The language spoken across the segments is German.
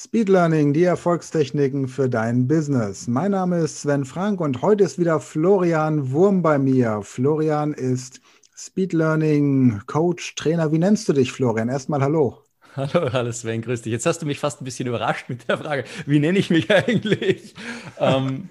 Speed Learning, die Erfolgstechniken für dein Business. Mein Name ist Sven Frank und heute ist wieder Florian Wurm bei mir. Florian ist Speed Learning Coach, Trainer. Wie nennst du dich, Florian? Erstmal hallo. Hallo, hallo Sven, grüß dich. Jetzt hast du mich fast ein bisschen überrascht mit der Frage, wie nenne ich mich eigentlich? ähm,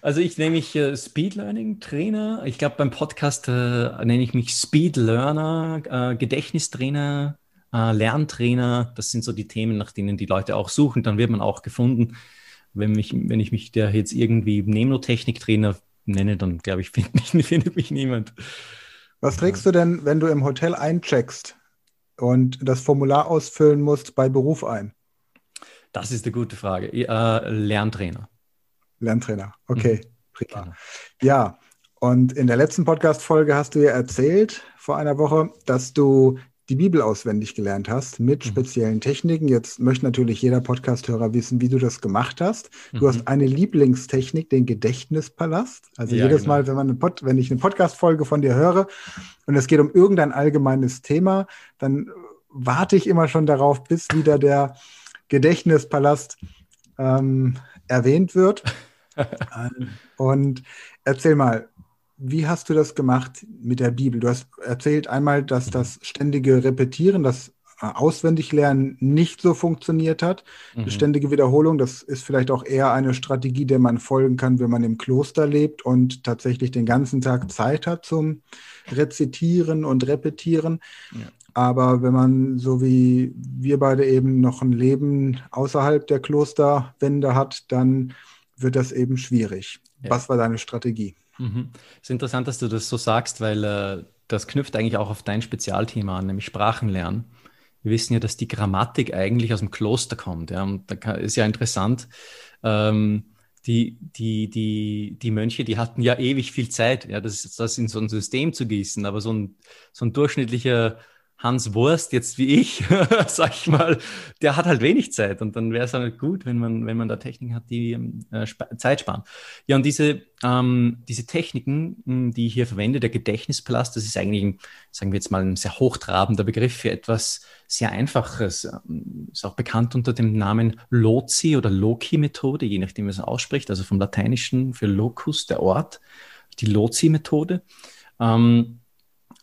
also ich nenne mich äh, Speed Learning Trainer. Ich glaube, beim Podcast äh, nenne ich mich Speed Learner, äh, Gedächtnistrainer, äh, Lerntrainer. Das sind so die Themen, nach denen die Leute auch suchen. Dann wird man auch gefunden. Wenn, mich, wenn ich mich der jetzt irgendwie Nemotechnik-Trainer nenne, dann glaube ich, find mich, findet mich niemand. Was trägst du denn, wenn du im Hotel eincheckst und das Formular ausfüllen musst bei Beruf ein? Das ist eine gute Frage. Äh, Lerntrainer. Lerntrainer, okay. Mhm. Prima. Genau. Ja, und in der letzten Podcast-Folge hast du ja erzählt, vor einer Woche, dass du die Bibel auswendig gelernt hast mit mhm. speziellen Techniken. Jetzt möchte natürlich jeder Podcast-Hörer wissen, wie du das gemacht hast. Du mhm. hast eine Lieblingstechnik, den Gedächtnispalast. Also ja, jedes genau. Mal, wenn, man eine Pod wenn ich eine Podcast-Folge von dir höre und es geht um irgendein allgemeines Thema, dann warte ich immer schon darauf, bis wieder der Gedächtnispalast ähm, erwähnt wird. und erzähl mal, wie hast du das gemacht mit der Bibel? Du hast erzählt einmal, dass das ständige Repetieren, das äh, Auswendiglernen nicht so funktioniert hat. Mhm. Die ständige Wiederholung, das ist vielleicht auch eher eine Strategie, der man folgen kann, wenn man im Kloster lebt und tatsächlich den ganzen Tag Zeit hat zum Rezitieren und Repetieren. Ja. Aber wenn man, so wie wir beide eben noch ein Leben außerhalb der Klosterwände hat, dann wird das eben schwierig. Ja. Was war deine Strategie? Mhm. Es ist interessant, dass du das so sagst, weil äh, das knüpft eigentlich auch auf dein Spezialthema an, nämlich Sprachenlernen. Wir wissen ja, dass die Grammatik eigentlich aus dem Kloster kommt. Ja? Und da ist ja interessant, ähm, die, die, die, die Mönche, die hatten ja ewig viel Zeit, ja, das, das in so ein System zu gießen, aber so ein, so ein durchschnittlicher Hans Wurst, jetzt wie ich, sag ich mal, der hat halt wenig Zeit und dann wäre es halt gut, wenn man, wenn man da Techniken hat, die äh, Zeit sparen. Ja, und diese, ähm, diese Techniken, hm, die ich hier verwende, der Gedächtnispalast, das ist eigentlich, sagen wir jetzt mal, ein sehr hochtrabender Begriff für etwas sehr Einfaches. Ähm, ist auch bekannt unter dem Namen Lozi oder Loki-Methode, je nachdem, wie es ausspricht, also vom Lateinischen für Locus, der Ort, die Lozi-Methode. Ähm,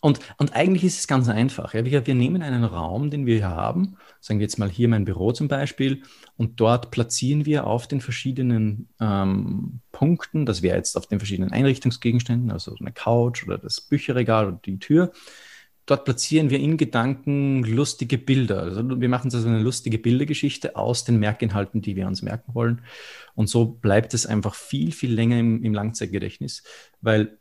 und, und eigentlich ist es ganz einfach. Ja. Wir, wir nehmen einen Raum, den wir hier haben, sagen wir jetzt mal hier mein Büro zum Beispiel, und dort platzieren wir auf den verschiedenen ähm, Punkten, das wäre jetzt auf den verschiedenen Einrichtungsgegenständen, also eine Couch oder das Bücherregal oder die Tür, dort platzieren wir in Gedanken lustige Bilder. Also wir machen also eine lustige Bildergeschichte aus den Merkinhalten, die wir uns merken wollen. Und so bleibt es einfach viel, viel länger im, im Langzeitgedächtnis, weil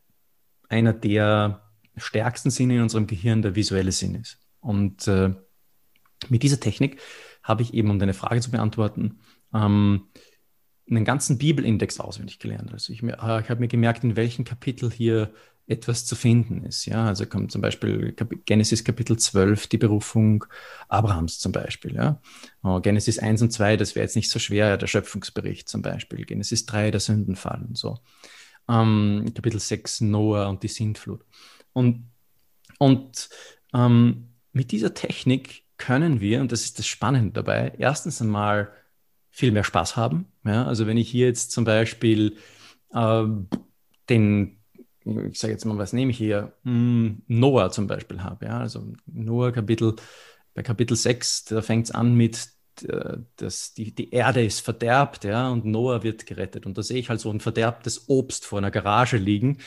einer der stärksten Sinn in unserem Gehirn der visuelle Sinn ist. Und äh, mit dieser Technik habe ich eben, um deine Frage zu beantworten, ähm, einen ganzen Bibelindex auswendig gelernt. Also ich, äh, ich habe mir gemerkt, in welchem Kapitel hier etwas zu finden ist. Ja, also kommt zum Beispiel Genesis Kapitel 12, die Berufung Abrahams zum Beispiel. Ja, oh, Genesis 1 und 2, das wäre jetzt nicht so schwer, der Schöpfungsbericht zum Beispiel. Genesis 3, der Sündenfall und so. Ähm, Kapitel 6, Noah und die Sintflut. Und, und ähm, mit dieser Technik können wir, und das ist das Spannende dabei, erstens einmal viel mehr Spaß haben. Ja? Also wenn ich hier jetzt zum Beispiel äh, den, ich sage jetzt mal, was nehme ich hier, hm, Noah zum Beispiel habe. Ja? Also Noah Kapitel, bei Kapitel 6, da fängt es an mit äh, dass die, die Erde ist verderbt, ja, und Noah wird gerettet. Und da sehe ich halt so ein verderbtes Obst vor einer Garage liegen.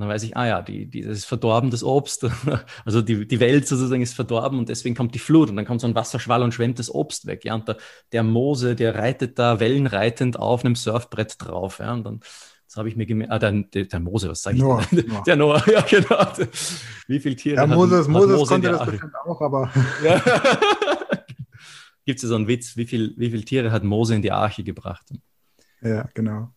Und dann weiß ich, ah ja, die, die, das ist verdorben, das Obst. Also die, die Welt sozusagen ist verdorben und deswegen kommt die Flut und dann kommt so ein Wasserschwall und schwemmt das Obst weg. Ja, und der, der Mose, der reitet da wellenreitend auf einem Surfbrett drauf. Ja, und dann das habe ich mir gemerkt. Ah, der, der, Mose, was sage ich? Noah. Der Noah, ja, genau. Wie viele Tiere? Ja, Moses, hat, Moses Mose konnte das bestimmt auch, aber. Ja. Gibt es ja so einen Witz, wie viele wie viel Tiere hat Mose in die Arche gebracht? Ja, genau.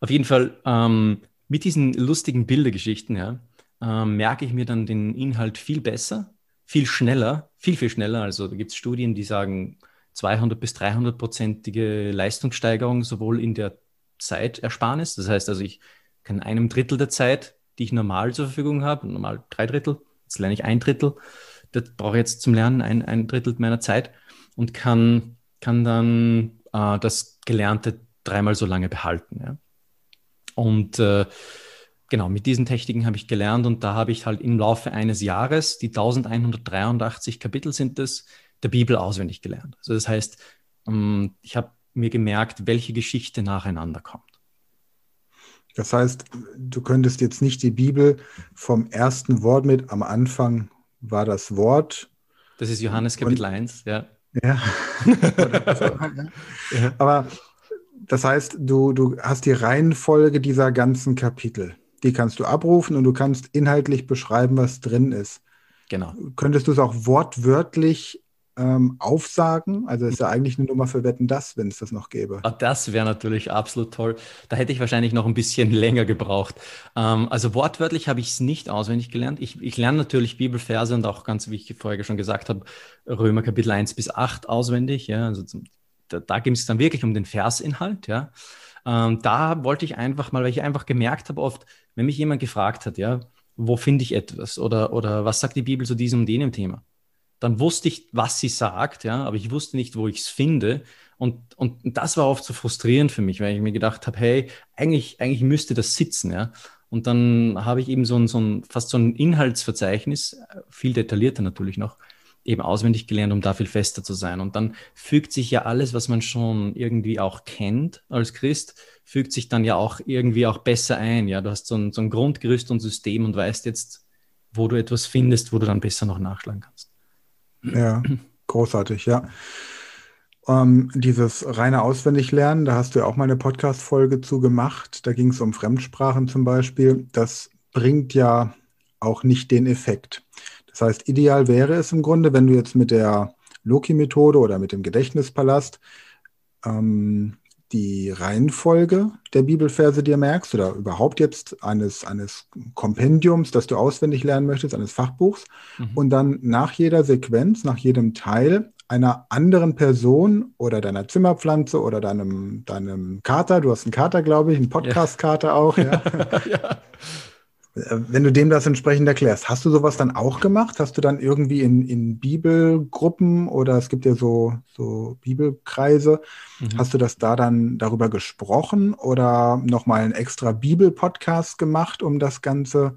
Auf jeden Fall, ähm, mit diesen lustigen Bildergeschichten ja, äh, merke ich mir dann den Inhalt viel besser, viel schneller, viel, viel schneller. Also da gibt es Studien, die sagen 200 bis 300-prozentige Leistungssteigerung sowohl in der Zeitersparnis. Das heißt also, ich kann einem Drittel der Zeit, die ich normal zur Verfügung habe, normal drei Drittel, jetzt lerne ich ein Drittel, das brauche ich jetzt zum Lernen ein, ein Drittel meiner Zeit und kann kann dann äh, das Gelernte dreimal so lange behalten. Ja? Und äh, genau, mit diesen Techniken habe ich gelernt und da habe ich halt im Laufe eines Jahres, die 1183 Kapitel sind es, der Bibel auswendig gelernt. Also das heißt, ähm, ich habe mir gemerkt, welche Geschichte nacheinander kommt. Das heißt, du könntest jetzt nicht die Bibel vom ersten Wort mit, am Anfang war das Wort. Das ist Johannes Kapitel und, 1, ja. Ja. Aber das heißt, du, du hast die Reihenfolge dieser ganzen Kapitel. Die kannst du abrufen und du kannst inhaltlich beschreiben, was drin ist. Genau. Könntest du es auch wortwörtlich ähm, aufsagen? Also ist ja eigentlich eine Nummer für Wetten das, wenn es das noch gäbe. Ah, das wäre natürlich absolut toll. Da hätte ich wahrscheinlich noch ein bisschen länger gebraucht. Ähm, also wortwörtlich habe ich es nicht auswendig gelernt. Ich, ich lerne natürlich Bibelverse und auch ganz, wie ich vorher schon gesagt habe, Römer Kapitel 1 bis 8 auswendig. Ja, also zum, da, da ging es dann wirklich um den Versinhalt. Ja. Ähm, da wollte ich einfach mal, weil ich einfach gemerkt habe, oft, wenn mich jemand gefragt hat, ja, wo finde ich etwas oder, oder was sagt die Bibel zu diesem und jenem Thema? dann wusste ich, was sie sagt, ja, aber ich wusste nicht, wo ich es finde. Und, und das war oft so frustrierend für mich, weil ich mir gedacht habe, hey, eigentlich, eigentlich müsste das sitzen, ja. Und dann habe ich eben so ein, so ein, fast so ein Inhaltsverzeichnis, viel detaillierter natürlich noch, eben auswendig gelernt, um da viel fester zu sein. Und dann fügt sich ja alles, was man schon irgendwie auch kennt als Christ, fügt sich dann ja auch irgendwie auch besser ein. Ja, du hast so ein, so ein Grundgerüst und System und weißt jetzt, wo du etwas findest, wo du dann besser noch nachschlagen kannst. Ja, großartig, ja. Ähm, dieses reine Auswendiglernen, da hast du ja auch mal eine Podcast-Folge zu gemacht. Da ging es um Fremdsprachen zum Beispiel. Das bringt ja auch nicht den Effekt. Das heißt, ideal wäre es im Grunde, wenn du jetzt mit der Loki-Methode oder mit dem Gedächtnispalast ähm, die Reihenfolge der Bibelverse dir merkst oder überhaupt jetzt eines, eines Kompendiums, das du auswendig lernen möchtest, eines Fachbuchs mhm. und dann nach jeder Sequenz, nach jedem Teil einer anderen Person oder deiner Zimmerpflanze oder deinem, deinem Kater, du hast einen Kater, glaube ich, einen Podcast-Kater ja. auch, ja. ja. Wenn du dem das entsprechend erklärst, hast du sowas dann auch gemacht? Hast du dann irgendwie in, in Bibelgruppen oder es gibt ja so, so Bibelkreise, mhm. hast du das da dann darüber gesprochen oder nochmal einen extra Bibel-Podcast gemacht, um das Ganze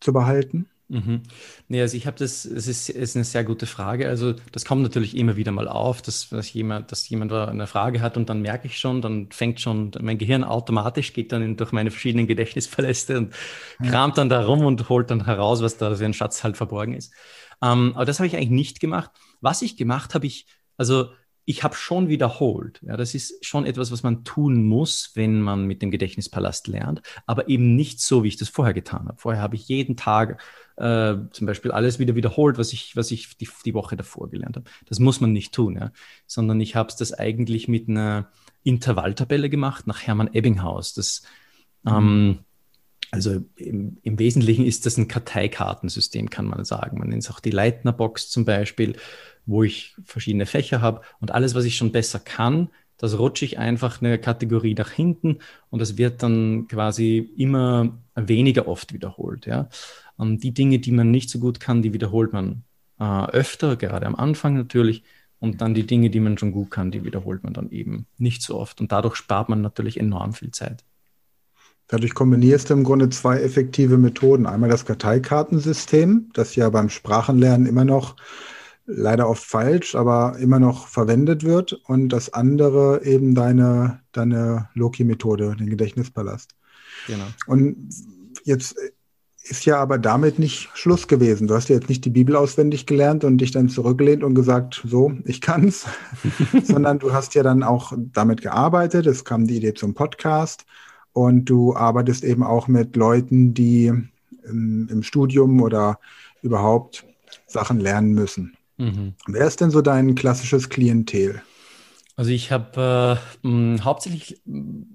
zu behalten? Mhm. Nee, also ich habe das, es ist, ist eine sehr gute Frage. Also das kommt natürlich immer wieder mal auf, dass, dass jemand, dass jemand eine Frage hat und dann merke ich schon, dann fängt schon mein Gehirn automatisch, geht dann in, durch meine verschiedenen Gedächtnisverläste und kramt dann da rum und holt dann heraus, was da für ein Schatz halt verborgen ist. Ähm, aber das habe ich eigentlich nicht gemacht. Was ich gemacht habe, ich, also ich habe schon wiederholt. Ja, das ist schon etwas, was man tun muss, wenn man mit dem Gedächtnispalast lernt, aber eben nicht so, wie ich das vorher getan habe. Vorher habe ich jeden Tag äh, zum Beispiel alles wieder wiederholt, was ich, was ich die, die Woche davor gelernt habe. Das muss man nicht tun, ja? sondern ich habe es das eigentlich mit einer Intervalltabelle gemacht nach Hermann Ebbinghaus. Das, ähm, also im, im, Wesentlichen ist das ein Karteikartensystem, kann man sagen. Man nennt es auch die Leitner-Box zum Beispiel wo ich verschiedene Fächer habe und alles, was ich schon besser kann, das rutsche ich einfach eine Kategorie nach hinten und es wird dann quasi immer weniger oft wiederholt. Ja? Und die Dinge, die man nicht so gut kann, die wiederholt man äh, öfter, gerade am Anfang natürlich. Und dann die Dinge, die man schon gut kann, die wiederholt man dann eben nicht so oft. Und dadurch spart man natürlich enorm viel Zeit. Dadurch kombinierst du im Grunde zwei effektive Methoden. Einmal das Karteikartensystem, das ja beim Sprachenlernen immer noch leider oft falsch, aber immer noch verwendet wird. Und das andere eben deine, deine Loki-Methode, den Gedächtnispalast. Genau. Und jetzt ist ja aber damit nicht Schluss gewesen. Du hast ja jetzt nicht die Bibel auswendig gelernt und dich dann zurückgelehnt und gesagt, so, ich kann's, sondern du hast ja dann auch damit gearbeitet. Es kam die Idee zum Podcast und du arbeitest eben auch mit Leuten, die im, im Studium oder überhaupt Sachen lernen müssen. Mhm. Wer ist denn so dein klassisches Klientel? Also ich habe äh, hauptsächlich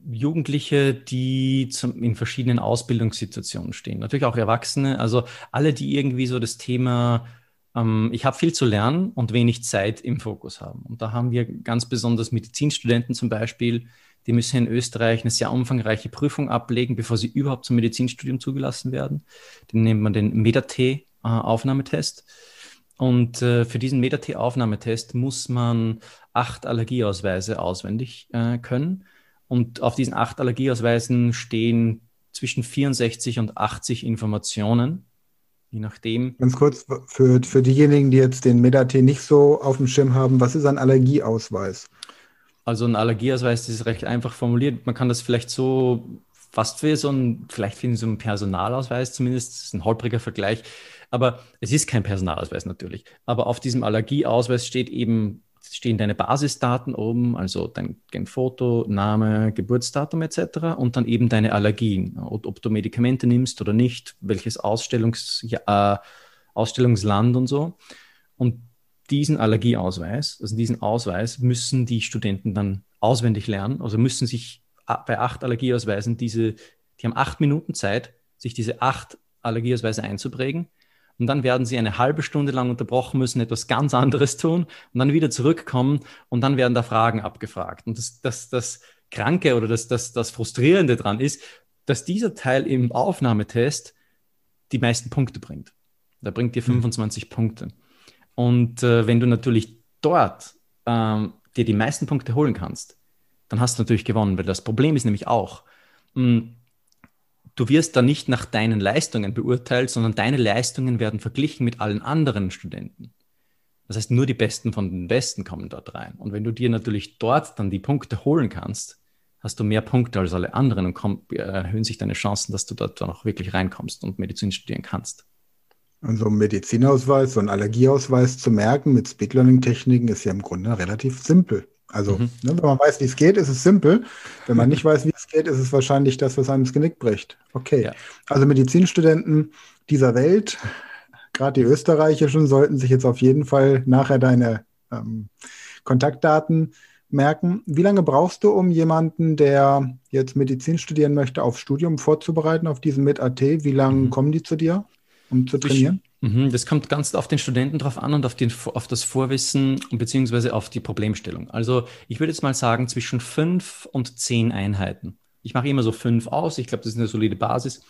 Jugendliche, die zum, in verschiedenen Ausbildungssituationen stehen. Natürlich auch Erwachsene, also alle, die irgendwie so das Thema, ähm, ich habe viel zu lernen und wenig Zeit im Fokus haben. Und da haben wir ganz besonders Medizinstudenten zum Beispiel, die müssen in Österreich eine sehr umfangreiche Prüfung ablegen, bevor sie überhaupt zum Medizinstudium zugelassen werden. Den nennt man den MEDAT-Aufnahmetest. Äh, Und äh, für diesen Meta-T-Aufnahmetest muss man acht Allergieausweise auswendig äh, können. Und auf diesen acht Allergieausweisen stehen zwischen 64 und 80 Informationen, je nachdem. Ganz kurz, für, für diejenigen, die jetzt den Meta-T nicht so auf dem Schirm haben, was ist ein Allergieausweis? Also ein Allergieausweis ist recht einfach formuliert. Man kann das vielleicht so fast wie so ein, vielleicht wie so ein Personalausweis zumindest, das ist ein holpriger Vergleich. Aber es ist kein Personalausweis natürlich. Aber auf diesem Allergieausweis steht eben, stehen deine Basisdaten oben, also dein, dein Foto, Name, Geburtsdatum etc. und dann eben deine Allergien, ob, ob du Medikamente nimmst oder nicht, welches Ausstellungs, äh, Ausstellungsland und so. Und diesen Allergieausweis, also diesen Ausweis, müssen die Studenten dann auswendig lernen, also müssen sich bei acht Allergieausweisen diese, die haben acht Minuten Zeit, sich diese acht Allergieausweise einzuprägen. Und dann werden sie eine halbe Stunde lang unterbrochen müssen, etwas ganz anderes tun und dann wieder zurückkommen und dann werden da Fragen abgefragt. Und das, das, das Kranke oder das, das, das Frustrierende dran ist, dass dieser Teil im Aufnahmetest die meisten Punkte bringt. Da bringt dir 25 mhm. Punkte. Und äh, wenn du natürlich dort ähm, dir die meisten Punkte holen kannst, dann hast du natürlich gewonnen, weil das Problem ist nämlich auch, mh, hm, du wirst da nicht nach deinen Leistungen beurteilt, sondern deine Leistungen werden verglichen mit allen anderen Studenten. Das heißt, nur die Besten von den Besten kommen dort rein. Und wenn du dir natürlich dort dann die Punkte holen kannst, hast du mehr Punkte als alle anderen und komm, erhöhen sich deine Chancen, dass du dort dann auch wirklich reinkommst und Medizin studieren kannst. Und so ein Medizinausweis, so ein Allergieausweis zu merken mit Speed Learning Techniken ist ja im Grunde relativ simpel. Also, mhm. ne, wenn man weiß, wie es geht, ist es simpel. Wenn man nicht weiß, wie es geht, ist es wahrscheinlich das, was einem das Genick bricht. Okay. Ja. Also Medizinstudenten dieser Welt, gerade die österreichischen, sollten sich jetzt auf jeden Fall nachher deine ähm, Kontaktdaten merken. Wie lange brauchst du, um jemanden, der jetzt Medizin studieren möchte, aufs Studium vorzubereiten, auf diesen Mit-AT? Wie lange mhm. kommen die zu dir, um zu trainieren? Mhm, das kommt ganz auf den Studenten drauf an und auf, den, auf das Vorwissen beziehungsweise auf die Problemstellung. Also ich würde jetzt mal sagen zwischen fünf und zehn Einheiten. Ich mache immer so fünf aus. Ich glaube, das ist eine solide Basis.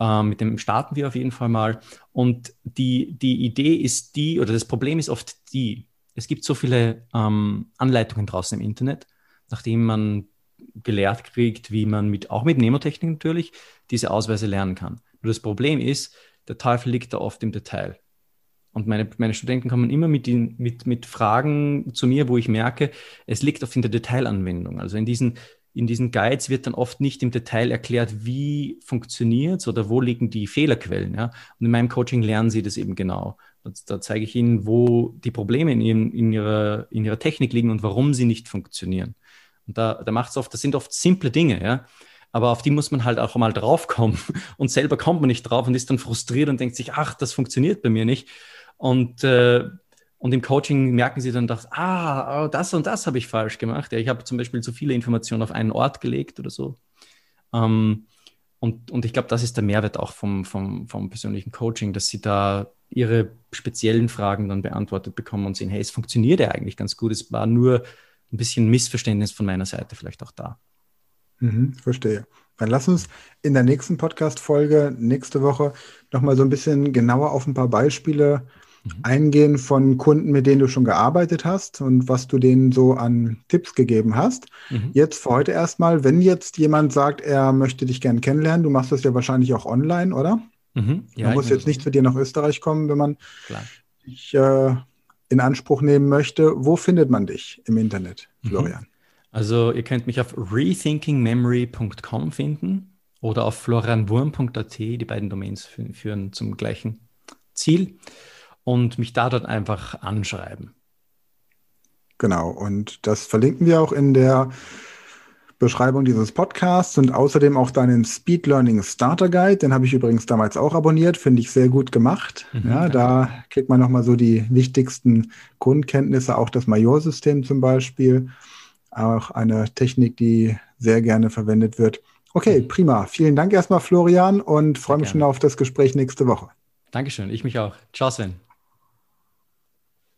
Ähm, mit dem starten wir auf jeden Fall mal. Und die, die Idee ist die, oder das Problem ist oft die, es gibt so viele ähm, Anleitungen draußen im Internet, nachdem man gelehrt kriegt, wie man mit, auch mit Nemotechnik natürlich, diese Ausweise lernen kann. Nur das Problem ist, der Teufel liegt da oft im Detail. Und meine, meine Studenten kommen immer mit, den, mit, mit Fragen zu mir, wo ich merke, es liegt oft in der Detailanwendung. Also in diesen, in diesen Guides wird dann oft nicht im Detail erklärt, wie funktioniert es oder wo liegen die Fehlerquellen. Ja? Und in meinem Coaching lernen sie das eben genau. Da, zeige ich ihnen, wo die Probleme in, ihren, in, ihrer, in ihrer Technik liegen und warum sie nicht funktionieren. Und da, da macht es oft, das sind oft simple Dinge, ja aber auf die muss man halt auch mal draufkommen. Und selber kommt man nicht drauf und ist dann frustriert und denkt sich, ach, das funktioniert bei mir nicht. Und, äh, und im Coaching merken sie dann, dass, ah, oh, das und das habe ich falsch gemacht. Ja, ich habe zum Beispiel zu viele Informationen auf einen Ort gelegt oder so. Ähm, und, und ich glaube, das ist der Mehrwert auch vom, vom, vom persönlichen Coaching, dass sie da ihre speziellen Fragen dann beantwortet bekommen und sehen, hey, es funktioniert ja eigentlich ganz gut. Es war nur ein bisschen Missverständnis von meiner Seite vielleicht auch da. Mhm, verstehe. Dann lass uns in der nächsten Podcast-Folge nächste Woche nochmal so ein bisschen genauer auf ein paar Beispiele mhm. eingehen von Kunden, mit denen du schon gearbeitet hast und was du denen so an Tipps gegeben hast. Mhm. Jetzt für heute erstmal, wenn jetzt jemand sagt, er möchte dich gerne kennenlernen, du machst das ja wahrscheinlich auch online, oder? Mhm. Ja, man muss jetzt nicht zu dir nach Österreich kommen, wenn man Klar. dich äh, in Anspruch nehmen möchte. Wo findet man dich im Internet, mhm. Florian? Also ihr könnt mich auf rethinkingmemory.com finden oder auf florianwurm.at. Die beiden Domains führen zum gleichen Ziel und mich da dort einfach anschreiben. Genau, und das verlinken wir auch in der Beschreibung dieses Podcasts und außerdem auch deinen Speed Learning Starter Guide. Den habe ich übrigens damals auch abonniert, finde ich sehr gut gemacht. Mhm, ja, da kriegt man nochmal so die wichtigsten Grundkenntnisse, auch das Majorsystem zum Beispiel auch eine Technik, die sehr gerne verwendet wird. Okay, mhm. prima. Vielen Dank erstmal, Florian, und freue mich schon auf das Gespräch nächste Woche. Dankeschön, ich mich auch. Ciao, Sven.